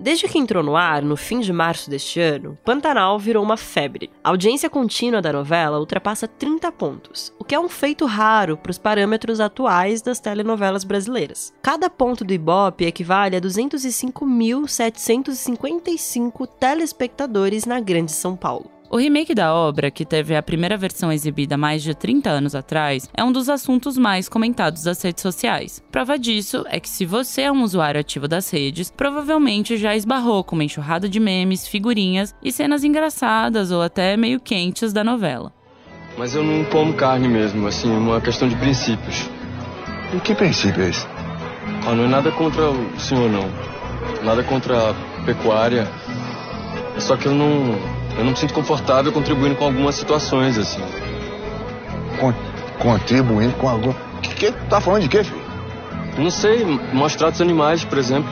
Desde que entrou no ar, no fim de março deste ano, Pantanal virou uma febre. A audiência contínua da novela ultrapassa 30 pontos, o que é um feito raro para os parâmetros atuais das telenovelas brasileiras. Cada ponto do Ibope equivale a 205.755 telespectadores na Grande São Paulo. O remake da obra, que teve a primeira versão exibida mais de 30 anos atrás, é um dos assuntos mais comentados das redes sociais. Prova disso é que se você é um usuário ativo das redes, provavelmente já esbarrou com uma enxurrada de memes, figurinhas e cenas engraçadas ou até meio quentes da novela. Mas eu não como carne mesmo, assim, uma questão de princípios. E que princípio é esse? Ah, não é nada contra o senhor, não. Nada contra a pecuária. É só que eu não eu não me sinto confortável contribuindo com algumas situações, assim. Con contribuindo com algum. Que, que tá falando de quê, filho? Não sei, mostrar dos animais, por exemplo.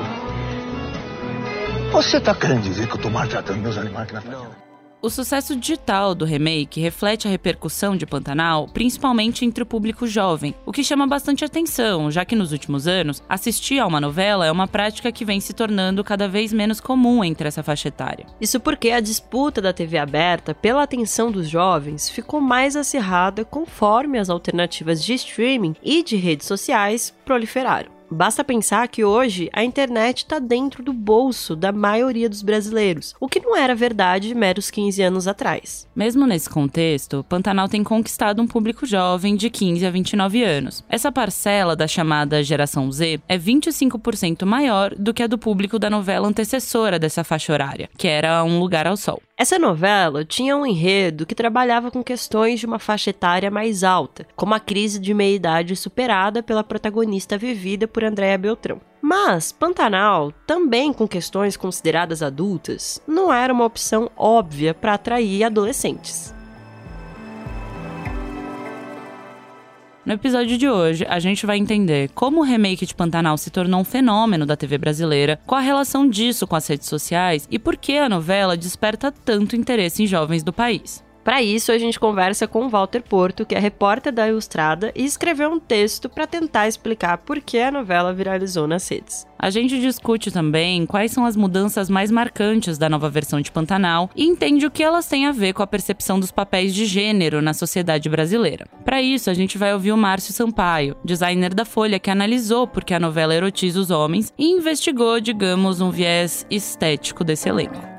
Você tá querendo dizer que eu tô maltratando meus animais aqui na frente? Não. O sucesso digital do remake reflete a repercussão de Pantanal, principalmente entre o público jovem, o que chama bastante atenção, já que nos últimos anos, assistir a uma novela é uma prática que vem se tornando cada vez menos comum entre essa faixa etária. Isso porque a disputa da TV aberta pela atenção dos jovens ficou mais acirrada conforme as alternativas de streaming e de redes sociais proliferaram. Basta pensar que hoje a internet está dentro do bolso da maioria dos brasileiros, o que não era verdade meros 15 anos atrás. Mesmo nesse contexto, Pantanal tem conquistado um público jovem de 15 a 29 anos. Essa parcela da chamada geração Z é 25% maior do que a do público da novela antecessora dessa faixa horária, que era Um Lugar ao Sol. Essa novela tinha um enredo que trabalhava com questões de uma faixa etária mais alta, como a crise de meia-idade superada pela protagonista vivida por Andréa Beltrão. Mas Pantanal, também com questões consideradas adultas, não era uma opção óbvia para atrair adolescentes. No episódio de hoje, a gente vai entender como o remake de Pantanal se tornou um fenômeno da TV brasileira, qual a relação disso com as redes sociais e por que a novela desperta tanto interesse em jovens do país. Para isso, a gente conversa com Walter Porto, que é repórter da Ilustrada e escreveu um texto para tentar explicar por que a novela viralizou nas redes. A gente discute também quais são as mudanças mais marcantes da nova versão de Pantanal e entende o que elas têm a ver com a percepção dos papéis de gênero na sociedade brasileira. Para isso, a gente vai ouvir o Márcio Sampaio, designer da Folha, que analisou por que a novela erotiza os homens e investigou, digamos, um viés estético desse elenco.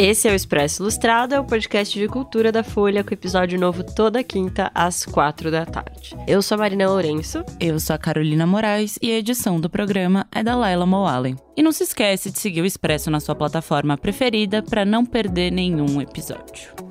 Esse é o Expresso Ilustrado, é o podcast de cultura da Folha, com episódio novo toda quinta, às quatro da tarde. Eu sou a Marina Lourenço. Eu sou a Carolina Moraes e a edição do programa é da Laila Moalen. E não se esquece de seguir o Expresso na sua plataforma preferida para não perder nenhum episódio.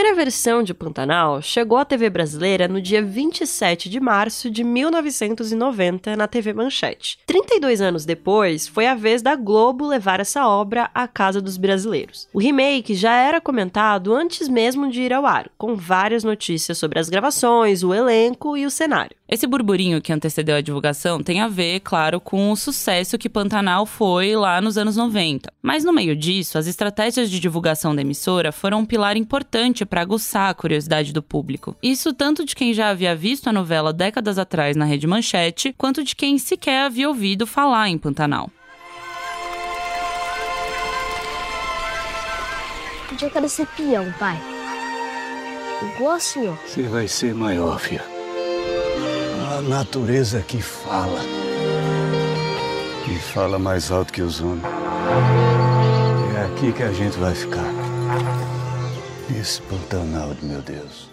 Primeira versão de Pantanal chegou à TV brasileira no dia 27 de março de 1990 na TV Manchete. 32 anos depois, foi a vez da Globo levar essa obra à casa dos brasileiros. O remake já era comentado antes mesmo de ir ao ar, com várias notícias sobre as gravações, o elenco e o cenário. Esse burburinho que antecedeu a divulgação tem a ver, claro, com o sucesso que Pantanal foi lá nos anos 90. Mas no meio disso, as estratégias de divulgação da emissora foram um pilar importante para aguçar a curiosidade do público. Isso tanto de quem já havia visto a novela décadas atrás na Rede Manchete, quanto de quem sequer havia ouvido falar em Pantanal. Um dia eu quero ser peão, pai. Igual o senhor. Você vai ser maior, filho. A natureza que fala. E fala mais alto que os homens. É aqui que a gente vai ficar. Esse Pantanal meu Deus.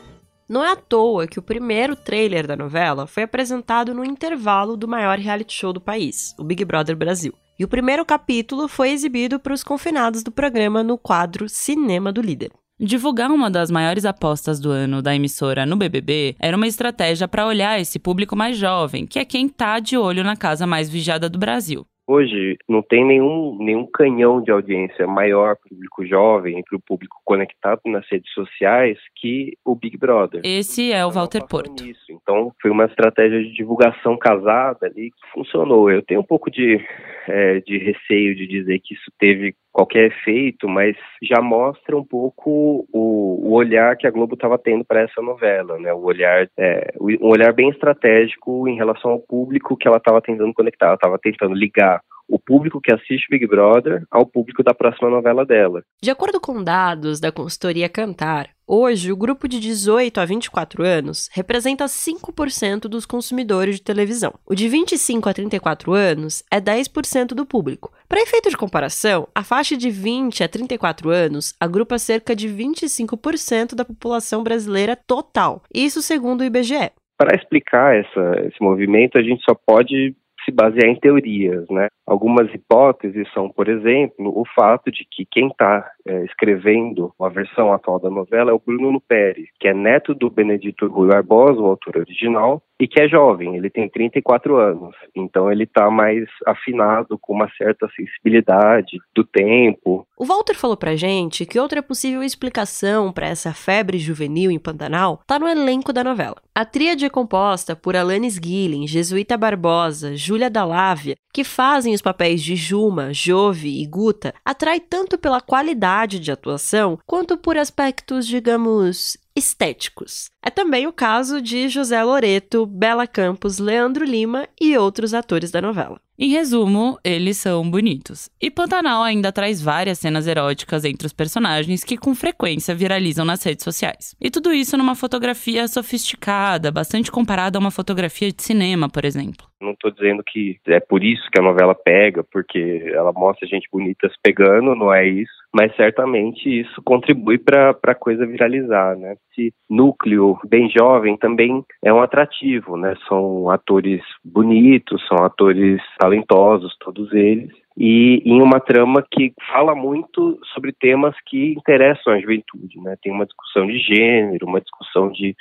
Não é à toa que o primeiro trailer da novela foi apresentado no intervalo do maior reality show do país, o Big Brother Brasil. E o primeiro capítulo foi exibido para os confinados do programa no quadro Cinema do Líder. Divulgar uma das maiores apostas do ano da emissora no BBB era uma estratégia para olhar esse público mais jovem, que é quem tá de olho na casa mais vigiada do Brasil. Hoje não tem nenhum, nenhum canhão de audiência maior para o público jovem, para o público conectado nas redes sociais que o Big Brother. Esse é o Walter Porto. Então foi uma estratégia de divulgação casada ali que funcionou. Eu tenho um pouco de é, de receio de dizer que isso teve qualquer efeito, mas já mostra um pouco o, o olhar que a Globo estava tendo para essa novela, né? O olhar, é, um olhar bem estratégico em relação ao público que ela estava tentando conectar. Ela estava tentando ligar o público que assiste Big Brother ao público da próxima novela dela. De acordo com dados da consultoria Cantar, hoje o grupo de 18 a 24 anos representa 5% dos consumidores de televisão. O de 25 a 34 anos é 10% do público. Para efeito de comparação, a faixa de 20 a 34 anos agrupa cerca de 25% da população brasileira total, isso segundo o IBGE. Para explicar essa, esse movimento, a gente só pode se basear em teorias, né? Algumas hipóteses são, por exemplo, o fato de que quem está é, escrevendo a versão atual da novela é o Bruno Luperi, que é neto do Benedito Rui Barbosa, o autor original, e que é jovem, ele tem 34 anos, então ele está mais afinado com uma certa sensibilidade do tempo. O Walter falou pra gente que outra possível explicação para essa febre juvenil em Pantanal está no elenco da novela. A tríade é composta por Alanis Guilin, Jesuíta Barbosa, Júlia Dalávia, que fazem os papéis de Juma, Jove e Guta, atrai tanto pela qualidade de atuação quanto por aspectos, digamos, estéticos. É também o caso de José Loreto, Bela Campos, Leandro Lima e outros atores da novela. Em resumo, eles são bonitos. E Pantanal ainda traz várias cenas eróticas entre os personagens que com frequência viralizam nas redes sociais. E tudo isso numa fotografia sofisticada, bastante comparada a uma fotografia de cinema, por exemplo. Não estou dizendo que é por isso que a novela pega, porque ela mostra gente bonita se pegando, não é isso. Mas certamente isso contribui para a coisa viralizar, né? Esse núcleo bem jovem também é um atrativo, né? São atores bonitos, são atores talentosos, todos eles e em uma trama que fala muito sobre temas que interessam a juventude, né? Tem uma discussão de gênero, uma discussão de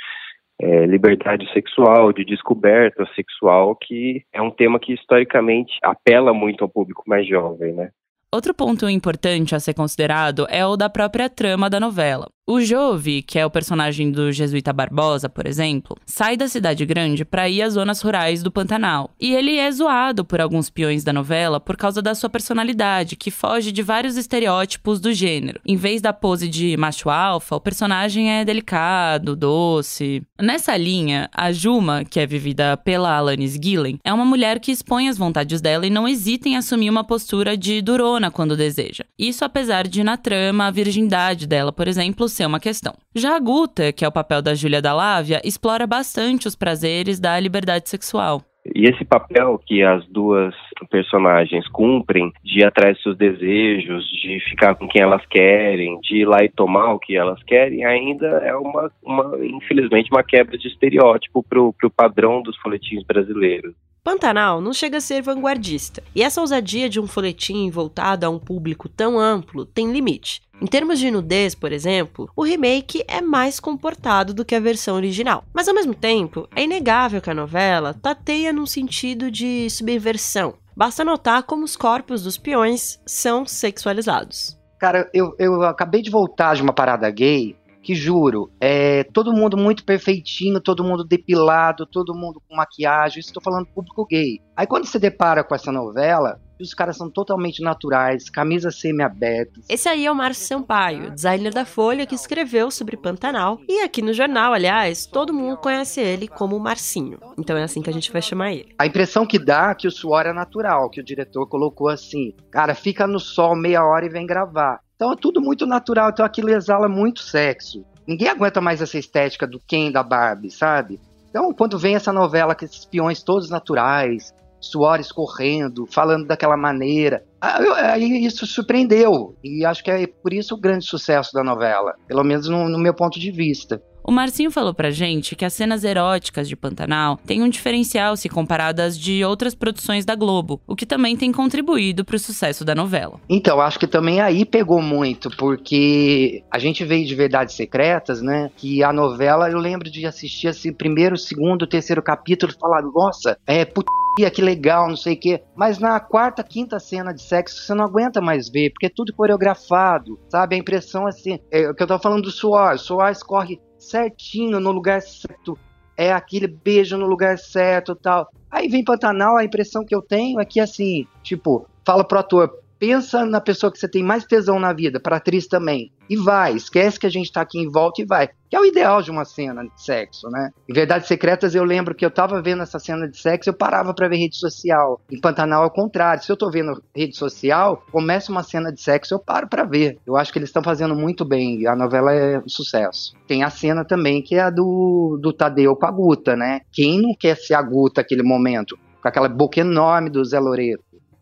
é, liberdade sexual, de descoberta sexual, que é um tema que historicamente apela muito ao público mais jovem, né? Outro ponto importante a ser considerado é o da própria trama da novela. O Jove, que é o personagem do Jesuíta Barbosa, por exemplo, sai da cidade grande para ir às zonas rurais do Pantanal. E ele é zoado por alguns peões da novela por causa da sua personalidade, que foge de vários estereótipos do gênero. Em vez da pose de macho alfa, o personagem é delicado, doce. Nessa linha, a Juma, que é vivida pela Alanis Gillen, é uma mulher que expõe as vontades dela e não hesita em assumir uma postura de durona quando deseja. Isso apesar de, na trama, a virgindade dela, por exemplo, ser uma questão. Já a Guta, que é o papel da Júlia Dalávia, explora bastante os prazeres da liberdade sexual. E esse papel que as duas personagens cumprem de ir atrás dos seus desejos, de ficar com quem elas querem, de ir lá e tomar o que elas querem, ainda é uma, uma infelizmente, uma quebra de estereótipo para o padrão dos folhetins brasileiros. Pantanal não chega a ser vanguardista, e essa ousadia de um folhetim voltado a um público tão amplo tem limite. Em termos de nudez, por exemplo, o remake é mais comportado do que a versão original. Mas ao mesmo tempo, é inegável que a novela tateia num sentido de subversão. Basta notar como os corpos dos peões são sexualizados. Cara, eu, eu acabei de voltar de uma parada gay que juro, é todo mundo muito perfeitinho, todo mundo depilado, todo mundo com maquiagem. Estou falando público gay. Aí quando você depara com essa novela, os caras são totalmente naturais, camisa semi-aberta. Esse aí é o Márcio Sampaio, designer da Folha, que escreveu sobre Pantanal. E aqui no jornal, aliás, todo mundo conhece ele como Marcinho. Então é assim que a gente vai chamar ele. A impressão que dá é que o suor é natural, que o diretor colocou assim: cara, fica no sol meia hora e vem gravar. Então é tudo muito natural, então aquilo exala muito sexo. Ninguém aguenta mais essa estética do Ken da Barbie, sabe? Então, quando vem essa novela com esses peões todos naturais, suores correndo, falando daquela maneira, aí isso surpreendeu. E acho que é por isso o grande sucesso da novela, pelo menos no, no meu ponto de vista. O Marcinho falou pra gente que as cenas eróticas de Pantanal têm um diferencial se comparadas de outras produções da Globo, o que também tem contribuído para o sucesso da novela. Então, acho que também aí pegou muito, porque a gente veio de Verdades Secretas, né? Que a novela, eu lembro de assistir assim, primeiro, segundo, terceiro capítulo falar, nossa, é put que legal, não sei o quê. Mas na quarta, quinta cena de sexo, você não aguenta mais ver, porque é tudo coreografado, sabe? A impressão assim, é o que eu tava falando do suor, o suor escorre certinho no lugar certo, é aquele beijo no lugar certo tal. Aí vem Pantanal, a impressão que eu tenho é que assim, tipo, fala pro ator, pensa na pessoa que você tem mais tesão na vida, pra atriz também. E vai, esquece que a gente tá aqui em volta e vai. Que é o ideal de uma cena de sexo, né? Em Verdades Secretas, eu lembro que eu tava vendo essa cena de sexo, eu parava para ver rede social. Em Pantanal, ao contrário. Se eu tô vendo rede social, começa uma cena de sexo, eu paro para ver. Eu acho que eles estão fazendo muito bem. A novela é um sucesso. Tem a cena também que é a do, do Tadeu com a Guta, né? Quem não quer ser a Guta naquele momento? Com aquela boca enorme do Zé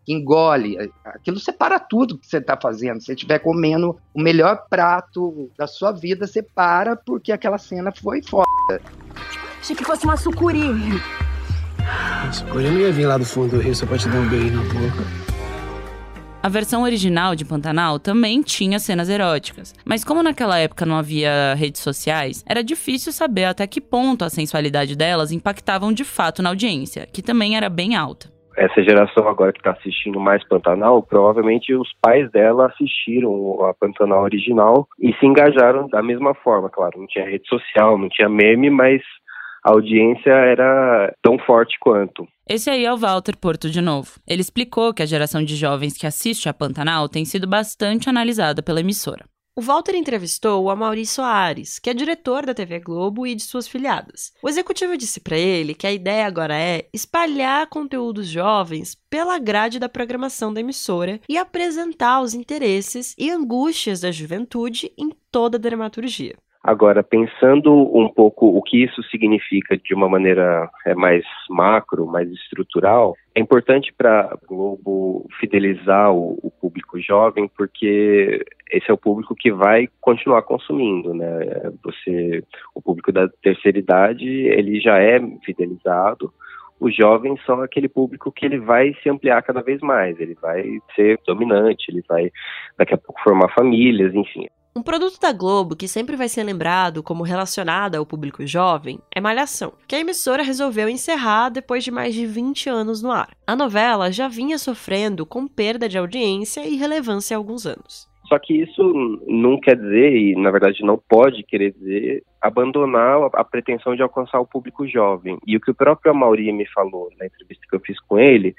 Loreto engole. Aquilo separa tudo que você está fazendo. Se você estiver comendo o melhor prato da sua vida, você para porque aquela cena foi foda. Achei que fosse uma sucuri. A sucuri não ia vir lá do fundo do rio só pra te dar um beijo na boca. A versão original de Pantanal também tinha cenas eróticas, mas como naquela época não havia redes sociais, era difícil saber até que ponto a sensualidade delas impactavam de fato na audiência, que também era bem alta essa geração agora que está assistindo mais Pantanal, provavelmente os pais dela assistiram a Pantanal original e se engajaram da mesma forma, claro. Não tinha rede social, não tinha meme, mas a audiência era tão forte quanto. Esse aí é o Walter Porto de novo. Ele explicou que a geração de jovens que assiste a Pantanal tem sido bastante analisada pela emissora. O Walter entrevistou o Amaury Soares, que é diretor da TV Globo e de suas filiadas. O executivo disse para ele que a ideia agora é espalhar conteúdos jovens pela grade da programação da emissora e apresentar os interesses e angústias da juventude em toda a dramaturgia. Agora, pensando um pouco o que isso significa de uma maneira é, mais macro, mais estrutural, é importante para a Globo fidelizar o, o, público jovem, porque esse é o público que vai continuar consumindo, né? Você, o público da terceira idade, ele já é fidelizado. Os jovens são aquele público que ele vai se ampliar cada vez mais, ele vai ser dominante, ele vai daqui a pouco formar famílias, enfim. Um produto da Globo que sempre vai ser lembrado como relacionado ao público jovem é Malhação, que a emissora resolveu encerrar depois de mais de 20 anos no ar. A novela já vinha sofrendo com perda de audiência e relevância há alguns anos. Só que isso não quer dizer, e na verdade não pode querer dizer, abandonar a pretensão de alcançar o público jovem. E o que o próprio Amaury me falou na entrevista que eu fiz com ele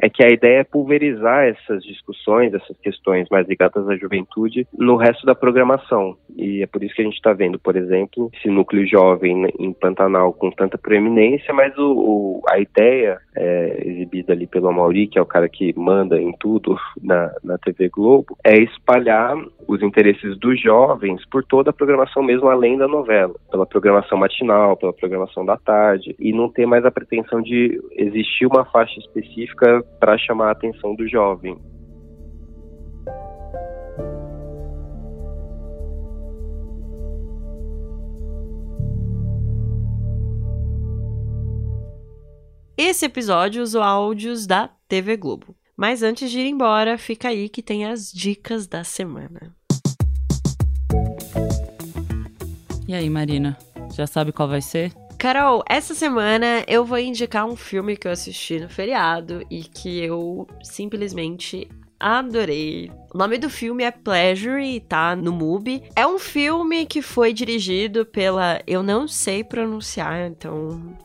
é que a ideia é pulverizar essas discussões, essas questões mais ligadas à juventude no resto da programação. E é por isso que a gente está vendo, por exemplo, esse núcleo jovem em Pantanal com tanta proeminência, mas o, o a ideia é, exibida ali pelo Amaury, que é o cara que manda em tudo na, na TV Globo, é espalhar os interesses dos jovens por toda a programação mesmo além da novela pela programação matinal, pela programação da tarde, e não ter mais a pretensão de existir uma faixa específica para chamar a atenção do jovem. Esse episódio usou áudios da TV Globo. Mas antes de ir embora, fica aí que tem as dicas da semana. E aí, Marina? Já sabe qual vai ser? Carol, essa semana eu vou indicar um filme que eu assisti no feriado e que eu simplesmente adorei. O nome do filme é Pleasure tá no MUBI. É um filme que foi dirigido pela. Eu não sei pronunciar, então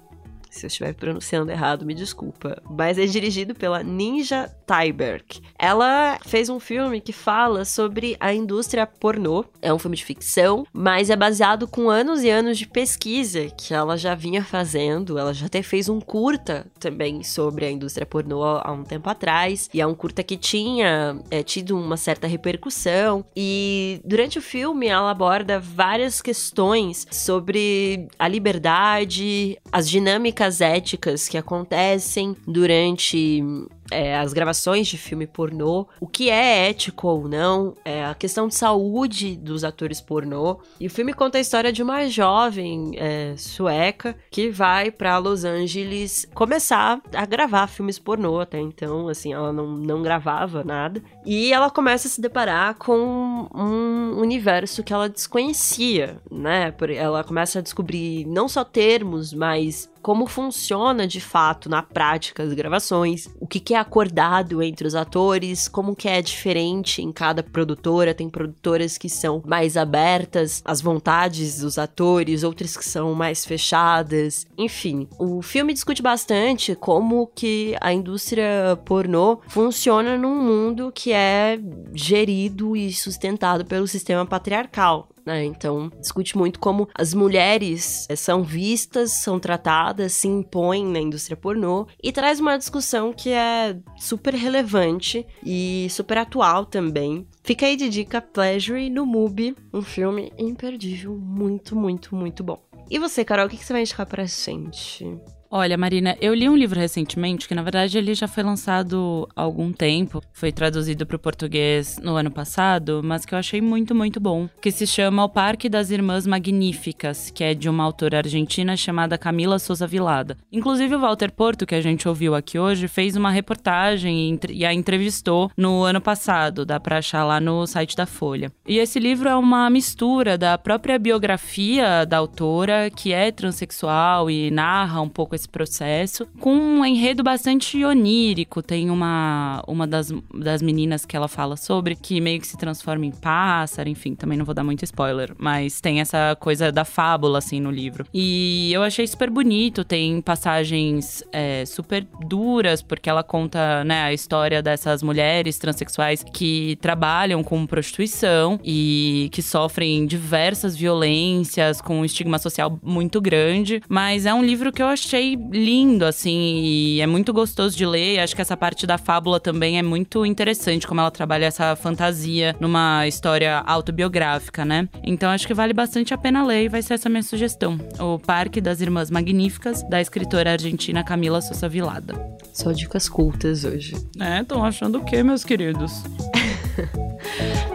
se eu estiver pronunciando errado, me desculpa. Mas é dirigido pela Ninja Tyberg. Ela fez um filme que fala sobre a indústria pornô. É um filme de ficção, mas é baseado com anos e anos de pesquisa que ela já vinha fazendo. Ela já até fez um curta também sobre a indústria pornô há um tempo atrás. E é um curta que tinha é, tido uma certa repercussão. E durante o filme ela aborda várias questões sobre a liberdade, as dinâmicas éticas que acontecem durante é, as gravações de filme pornô, o que é ético ou não, é, a questão de saúde dos atores pornô. E o filme conta a história de uma jovem é, sueca que vai para Los Angeles começar a gravar filmes pornô até então, assim, ela não, não gravava nada. E ela começa a se deparar com um universo que ela desconhecia, né? Ela começa a descobrir não só termos, mas como funciona de fato na prática as gravações, o que, que é acordado entre os atores, como que é diferente em cada produtora. Tem produtoras que são mais abertas às vontades dos atores, outras que são mais fechadas. Enfim, o filme discute bastante como que a indústria pornô funciona num mundo que é gerido e sustentado pelo sistema patriarcal. Né? Então, discute muito como as mulheres eh, são vistas, são tratadas, se impõem na indústria pornô e traz uma discussão que é super relevante e super atual também. Fica aí de dica Pleasure no MUBI, um filme imperdível, muito, muito, muito bom. E você, Carol, o que você vai indicar pra gente? Olha, Marina, eu li um livro recentemente que, na verdade, ele já foi lançado há algum tempo, foi traduzido para o português no ano passado, mas que eu achei muito, muito bom, que se chama O Parque das Irmãs Magníficas, que é de uma autora argentina chamada Camila Souza Vilada. Inclusive, o Walter Porto, que a gente ouviu aqui hoje, fez uma reportagem e a entrevistou no ano passado, dá para achar lá no site da Folha. E esse livro é uma mistura da própria biografia da autora, que é transexual e narra um pouco esse processo, com um enredo bastante onírico. Tem uma, uma das, das meninas que ela fala sobre, que meio que se transforma em pássaro, enfim, também não vou dar muito spoiler, mas tem essa coisa da fábula, assim, no livro. E eu achei super bonito, tem passagens é, super duras, porque ela conta, né, a história dessas mulheres transexuais que trabalham com prostituição e que sofrem diversas violências, com um estigma social muito grande. Mas é um livro que eu achei lindo, assim, e é muito gostoso de ler. Acho que essa parte da fábula também é muito interessante, como ela trabalha essa fantasia numa história autobiográfica, né? Então acho que vale bastante a pena ler e vai ser essa minha sugestão. O Parque das Irmãs Magníficas, da escritora argentina Camila Sousa Vilada. Só dicas cultas hoje. É, estão achando o quê, meus queridos?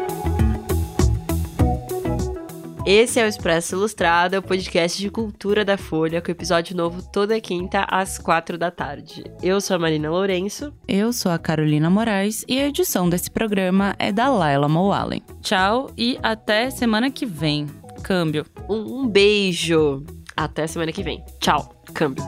Esse é o Expresso Ilustrado, o podcast de cultura da Folha, com episódio novo toda quinta às quatro da tarde. Eu sou a Marina Lourenço. Eu sou a Carolina Moraes e a edição desse programa é da Laila Moalen. Tchau e até semana que vem. Câmbio. Um beijo. Até semana que vem. Tchau. Câmbio.